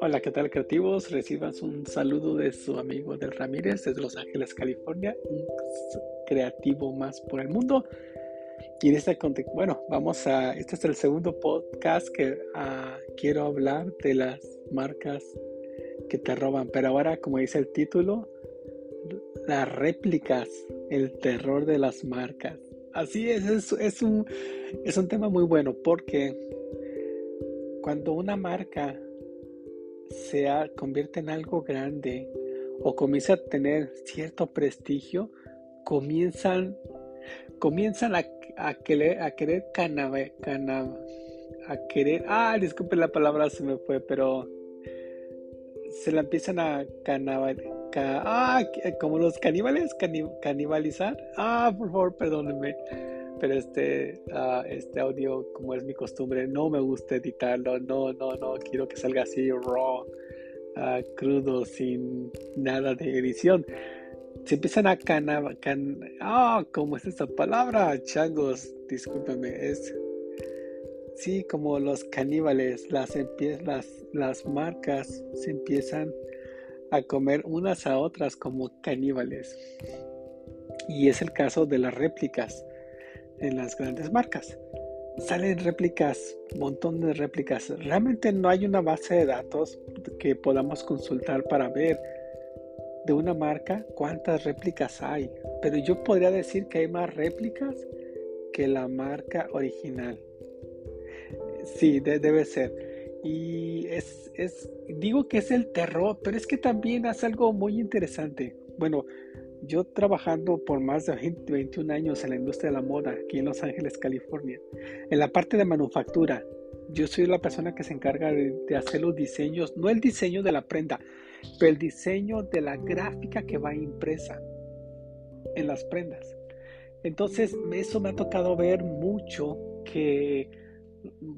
Hola, ¿qué tal creativos? Reciban un saludo de su amigo del Ramírez desde Los Ángeles, California, un creativo más por el mundo. Y en este contexto, bueno, vamos a, este es el segundo podcast que uh, quiero hablar de las marcas que te roban, pero ahora como dice el título, las réplicas, el terror de las marcas. Así es, es, es, un, es un tema muy bueno porque cuando una marca se convierte en algo grande o comienza a tener cierto prestigio, comienzan, comienzan a, a querer, a querer a querer, ah, disculpe la palabra se me fue, pero se la empiezan a ah, como los caníbales, canibalizar, ah, por favor, perdónenme pero este, uh, este audio, como es mi costumbre, no me gusta editarlo, no, no, no, quiero que salga así raw, uh, crudo, sin nada de edición. Se empiezan a can, can ah, ¿cómo es esa palabra? Changos, discúlpeme, es, sí, como los caníbales, las, las marcas se empiezan a comer unas a otras como caníbales. Y es el caso de las réplicas en las grandes marcas. Salen réplicas, montón de réplicas. Realmente no hay una base de datos que podamos consultar para ver de una marca cuántas réplicas hay. Pero yo podría decir que hay más réplicas que la marca original. Sí, debe ser. Y es, es, digo que es el terror, pero es que también hace algo muy interesante. Bueno, yo trabajando por más de 21 años en la industria de la moda aquí en Los Ángeles, California, en la parte de manufactura, yo soy la persona que se encarga de, hacer los diseños, no el diseño de la prenda, pero el diseño de la gráfica que va impresa en las prendas. Entonces, eso me ha tocado ver mucho que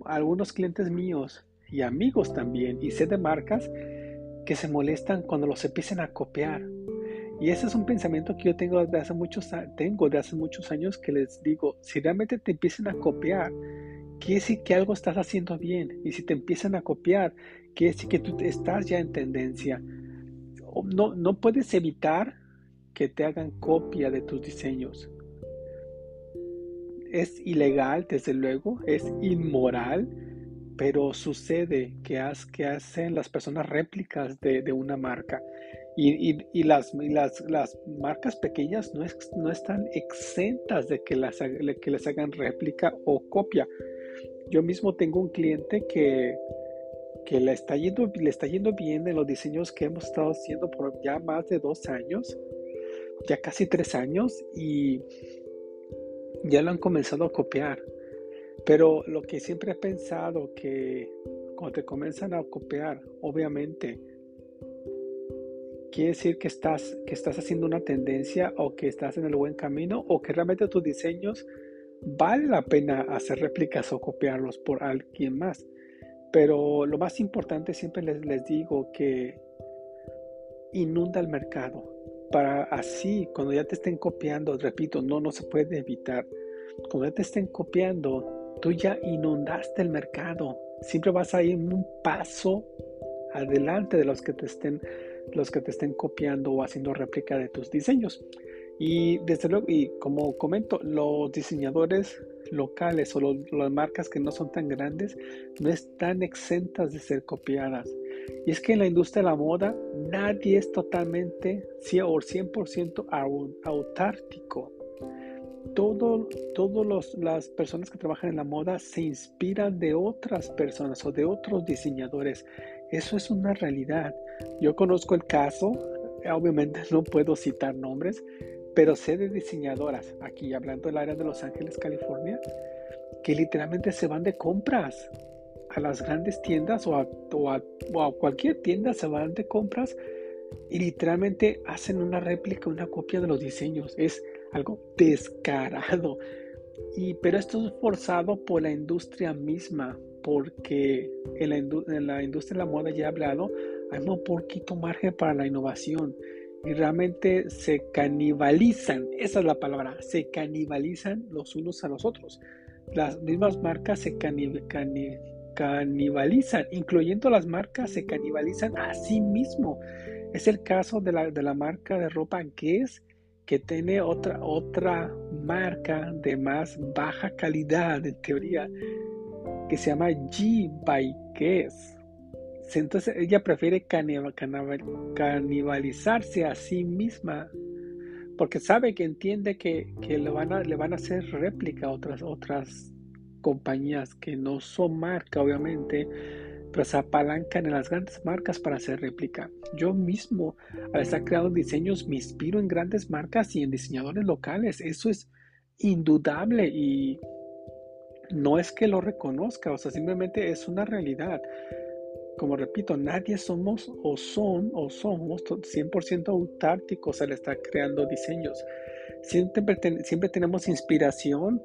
algunos clientes míos y amigos también, y sé de marcas, que se molestan cuando los empiecen a copiar y ese es un pensamiento que yo tengo de hace muchos, tengo de hace muchos años que les digo, si realmente te empiezan a copiar, quiere decir que algo estás haciendo bien. Y si te empiezan a copiar, quiere decir que tú estás ya en tendencia. No, no puedes evitar que te hagan copia de tus diseños. Es ilegal, desde luego, es inmoral, pero sucede que, hacen las personas réplicas de, una marca. Y, las, marcas pequeñas no, están exentas de que, les hagan réplica o copia. Yo mismo tengo un cliente que, le está yendo bien en los diseños que hemos estado haciendo por ya más de dos años, ya casi tres años, y ya lo han comenzado a copiar. Pero lo que siempre he pensado que cuando te comienzan a copiar, obviamente, quiere decir que estás, que estás haciendo una tendencia o que estás en el buen camino o que realmente tus diseños vale la pena hacer réplicas o copiarlos por alguien más. Pero lo más importante siempre les, les digo que inunda el mercado para así cuando ya te estén copiando, repito, no, no se puede evitar. Cuando ya te estén copiando, tú ya inundaste el mercado. Siempre vas a ir un paso adelante de los que te estén los que te estén copiando o haciendo réplica de tus diseños. Y desde luego, y como comento, los diseñadores locales o las marcas que no son tan grandes no están exentas de ser copiadas. Y es que en la industria de la moda nadie es totalmente 100 o 100% autártico. Todo, todas las personas que trabajan en la moda se inspiran de otras personas o de otros diseñadores. Eso es una realidad. Yo conozco el caso, obviamente no puedo citar nombres, pero sé de diseñadoras, aquí hablando del área de Los Ángeles, California, que literalmente se van de compras a las grandes tiendas o a, cualquier tienda se van de compras y literalmente hacen una réplica, una copia de los diseños. Es algo descarado. Y, pero esto es forzado por la industria misma, porque en la, industria de la moda ya he hablado, hay un poquito margen para la innovación y realmente se canibalizan, esa es la palabra, se canibalizan los unos a los otros. las mismas marcas se canibalizan, incluyendo las marcas se canibalizan a sí mismo. Es el caso de la, de la marca de ropa Guess que tiene otra, otra marca de más baja calidad, en teoría, que se llama G by. Entonces ella prefiere canibalizarse a sí misma porque sabe que entiende que, le, van a, le van a hacer réplica a otras, otras compañías que no son marca, obviamente, pero se apalancan en las grandes marcas para hacer réplica. Yo mismo, al estar creando diseños, me inspiro en grandes marcas y en diseñadores locales. Eso es indudable y no es que lo reconozca, o sea, simplemente es una realidad como repito, nadie somos o son o somos 100% autárticos al estar creando diseños. Siempre, siempre tenemos inspiración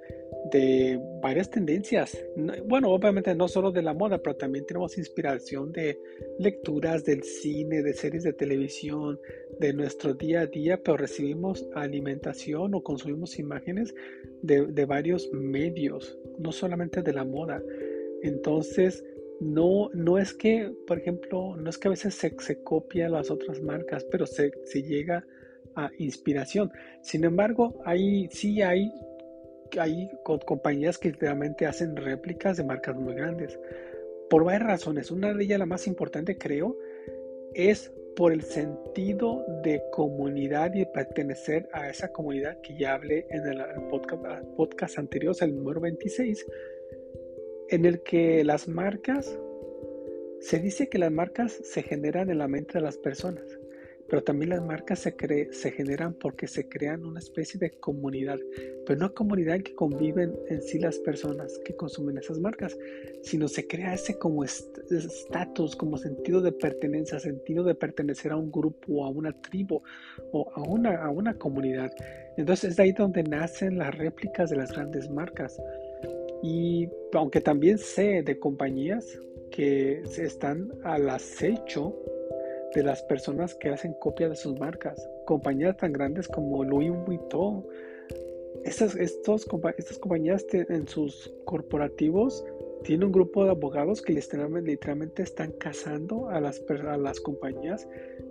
de varias tendencias. Bueno, obviamente no solo de la moda, pero también tenemos inspiración de lecturas del cine, de series de televisión, de nuestro día a día, pero recibimos alimentación o consumimos imágenes de, de varios medios, no solamente de la moda. Entonces, no, no es que, por ejemplo, no es que a veces se, se copia las otras marcas, pero se, llega a inspiración. Sin embargo, hay, sí hay, hay compañías que realmente hacen réplicas de marcas muy grandes. Por varias razones. Una de ellas, la más importante, creo, es por el sentido de comunidad y pertenecer a esa comunidad que ya hablé en el, podcast, podcast anterior, el número 26, en el que las marcas, se dice que las marcas se generan en la mente de las personas, pero también las marcas se, se generan porque se crean una especie de comunidad, pero no comunidad en que conviven en sí las personas que consumen esas marcas, sino se crea ese como estatus, como sentido de pertenencia, sentido de pertenecer a un grupo, o a una tribu o a una, a una comunidad. Entonces es ahí donde nacen las réplicas de las grandes marcas. Y aunque también sé de compañías que están al acecho de las personas que hacen copia de sus marcas. Compañías tan grandes como Louis Vuitton. Estas, estas compañías en sus corporativos tienen un grupo de abogados que literalmente, literalmente están cazando a las, a las compañías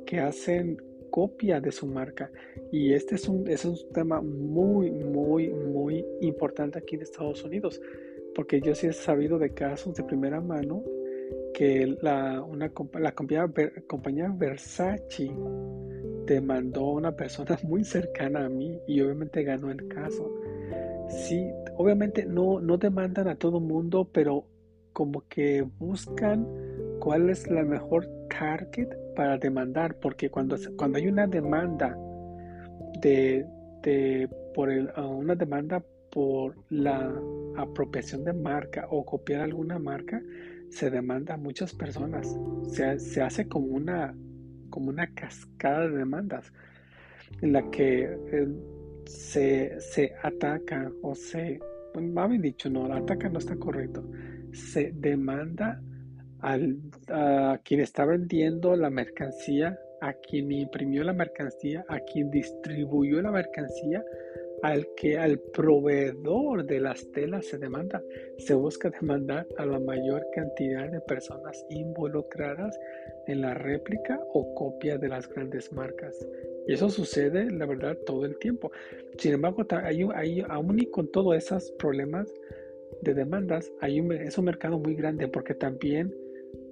que hacen copia de su marca. Y este es un, es un tema muy, muy, muy importante aquí en Estados Unidos, porque yo sí he sabido de casos de primera mano que la, una, la compañía, compañía Versace demandó a una persona muy cercana a mí y obviamente ganó el caso. Sí, obviamente no, no demandan a todo mundo, pero como que buscan cuál es la mejor target para demandar, porque cuando, cuando hay una demanda de, por el, una demanda por la apropiación de marca o copiar alguna marca, se demanda a muchas personas. Se, se hace como una, como una cascada de demandas en la que eh, se, se ataca o se, bueno, bien dicho, no, ataca no está correcto, se demanda al, a quien está vendiendo la mercancía, a quien imprimió la mercancía, a quien distribuyó la mercancía, al que al proveedor de las telas se demanda. Se busca demandar a la mayor cantidad de personas involucradas en la réplica o copia de las grandes marcas. Y eso sucede, la verdad, todo el tiempo. Sin embargo, hay, hay, aún y con todos esos problemas de demandas, hay un, es un mercado muy grande porque también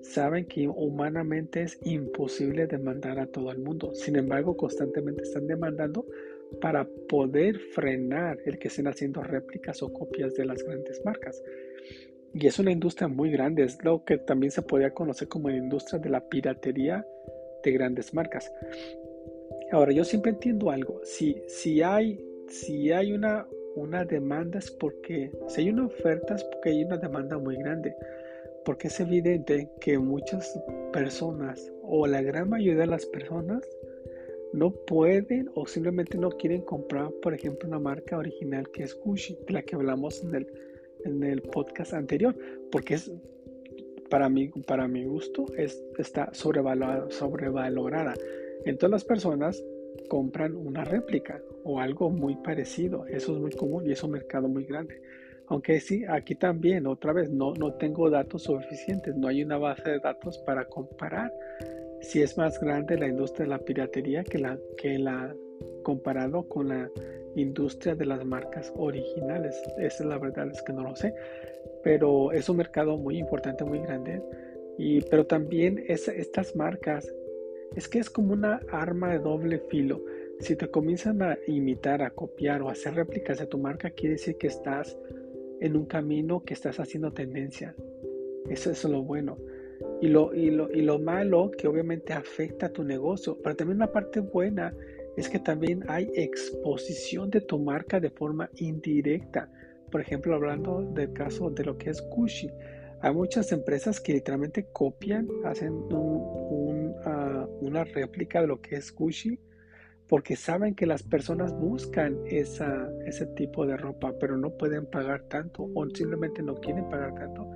saben que humanamente es imposible demandar a todo el mundo. Sin embargo, constantemente están demandando para poder frenar el que estén haciendo réplicas o copias de las grandes marcas. Y es una industria muy grande, es lo que también se podría conocer como la industria de la piratería de grandes marcas. Ahora, yo siempre entiendo algo, si, si hay, si hay una, una demanda es porque, si hay una oferta es porque hay una demanda muy grande porque es evidente que muchas personas o la gran mayoría de las personas no pueden o simplemente no quieren comprar, por ejemplo, una marca original que es Gucci, la que hablamos en el, en el podcast anterior, porque es para mí, para mi gusto, es, está sobrevalorada, sobrevalorada. Entonces las personas compran una réplica o algo muy parecido. Eso es muy común y es un mercado muy grande. Aunque sí, aquí también, otra vez, no, no tengo datos suficientes, no hay una base de datos para comparar si es más grande la industria de la piratería que la, que la comparado con la industria de las marcas originales. Esa es la verdad, es que no lo sé. Pero es un mercado muy importante, muy grande. Y, pero también es, estas marcas, es que es como una arma de doble filo. Si te comienzan a imitar, a copiar o a hacer réplicas de tu marca, quiere decir que estás en un camino que estás haciendo tendencia. Eso es lo bueno. Y lo, y lo, y lo malo que obviamente afecta a tu negocio, pero también una parte buena es que también hay exposición de tu marca de forma indirecta. Por ejemplo, hablando del caso de lo que es Gucci, hay muchas empresas que literalmente copian, hacen ah, una réplica de lo que es Gucci porque saben que las personas buscan esa, ese tipo de ropa, pero no pueden pagar tanto o simplemente no quieren pagar tanto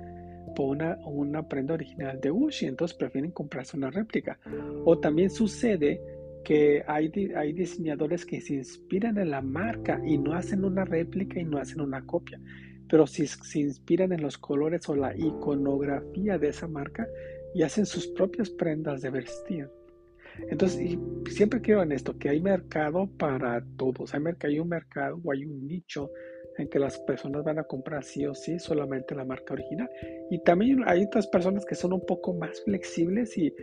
por una, prenda original de Gucci, entonces prefieren comprarse una réplica. O también sucede que hay, hay diseñadores que se inspiran en la marca y no hacen una réplica y no hacen una copia, pero si se inspiran en los colores o la iconografía de esa marca y hacen sus propias prendas de vestir. Entonces, siempre quiero en esto, que hay mercado para todos. Hay, hay un mercado o hay un nicho en que las personas van a comprar sí o sí solamente la marca original. Y también hay otras personas que son un poco más flexibles y,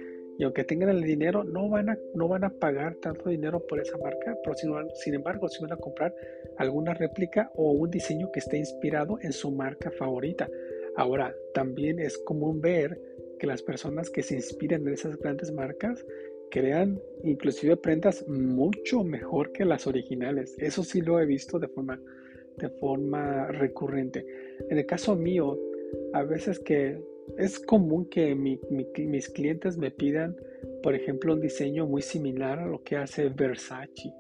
y aunque tengan el dinero, no van, a, no van a pagar tanto dinero por esa marca, pero sin, embargo, si van a comprar alguna réplica o un diseño que esté inspirado en su marca favorita. Ahora, también es común ver que las personas que se inspiran en esas grandes marcas crean inclusive prendas mucho mejor que las originales. Eso sí lo he visto de forma, de forma recurrente. En el caso mío, a veces que es común que mis clientes me pidan, por ejemplo, un diseño muy similar a lo que hace Versace.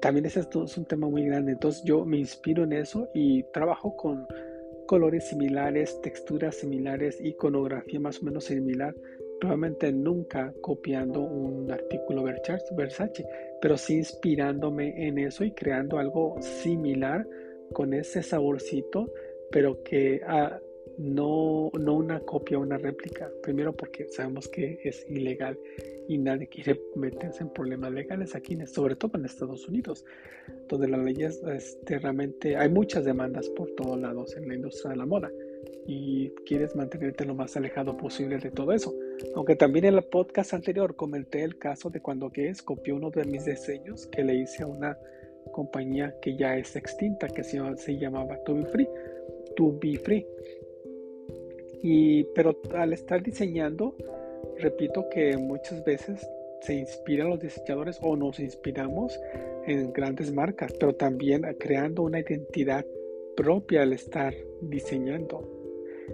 También ese es un tema muy grande. Entonces yo me inspiro en eso y trabajo con colores similares, texturas similares, iconografía más o menos similar probablemente nunca copiando un artículo Versace, pero sí inspirándome en eso y creando algo similar con ese saborcito, pero que ah, no, no una copia, una réplica. Primero porque sabemos que es ilegal y nadie quiere meterse en problemas legales aquí, sobre todo en Estados Unidos, donde las leyes este, realmente hay muchas demandas por todos lados en la industria de la moda y quieres mantenerte lo más alejado posible de todo eso. Aunque también en el podcast anterior comenté el caso de cuando Guess copió uno de mis diseños que le hice a una compañía que ya es extinta, que se, se llamaba To Be Free. To Be Free. Y, pero al estar diseñando, repito que muchas veces se inspiran los diseñadores o nos inspiramos en grandes marcas, pero también creando una identidad propia al estar diseñando.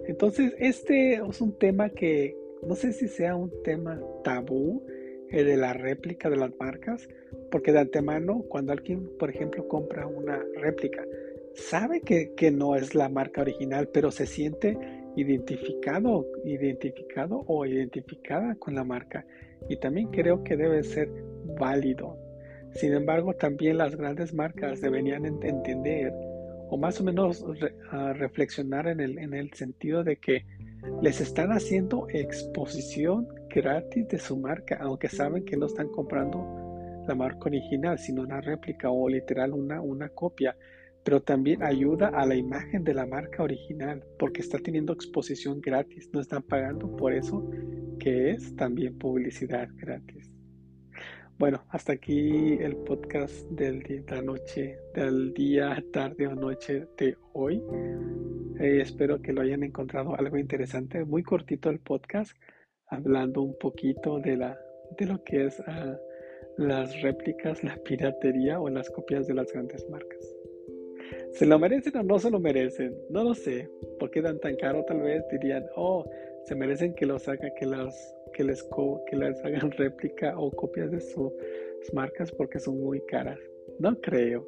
Entonces, este es un tema que no sé si sea un tema tabú, el de la réplica de las marcas, porque de antemano, cuando alguien, por ejemplo, compra una réplica, sabe que, que no es la marca original, pero se siente identificado, identificado o identificada con la marca. Y también creo que debe ser válido. Sin embargo, también las grandes marcas deberían entender o más o menos reflexionar en el, en el sentido de que les están haciendo exposición gratis de su marca, aunque saben que no están comprando la marca original, sino una réplica o literal una, una copia. Pero también ayuda a la imagen de la marca original, porque está teniendo exposición gratis, no están pagando por eso, que es también publicidad gratis. Bueno, hasta aquí el podcast del día, de la noche, del día, tarde o noche de hoy. Eh, espero que lo hayan encontrado algo interesante. Muy cortito el podcast, hablando un poquito de, la, de lo que es ah, las réplicas, la piratería o las copias de las grandes marcas. ¿Se lo merecen o no se lo merecen? No lo sé. ¿Por qué dan tan caro? Tal vez dirían, oh, se merecen que los haga, que las que les, que les hagan réplica o copias de sus marcas porque son muy caras. No creo.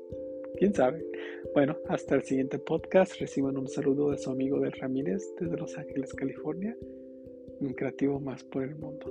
¿Quién sabe? Bueno, hasta el siguiente podcast. Reciban un saludo de su amigo del Ramírez desde Los Ángeles, California. Un creativo más por el mundo.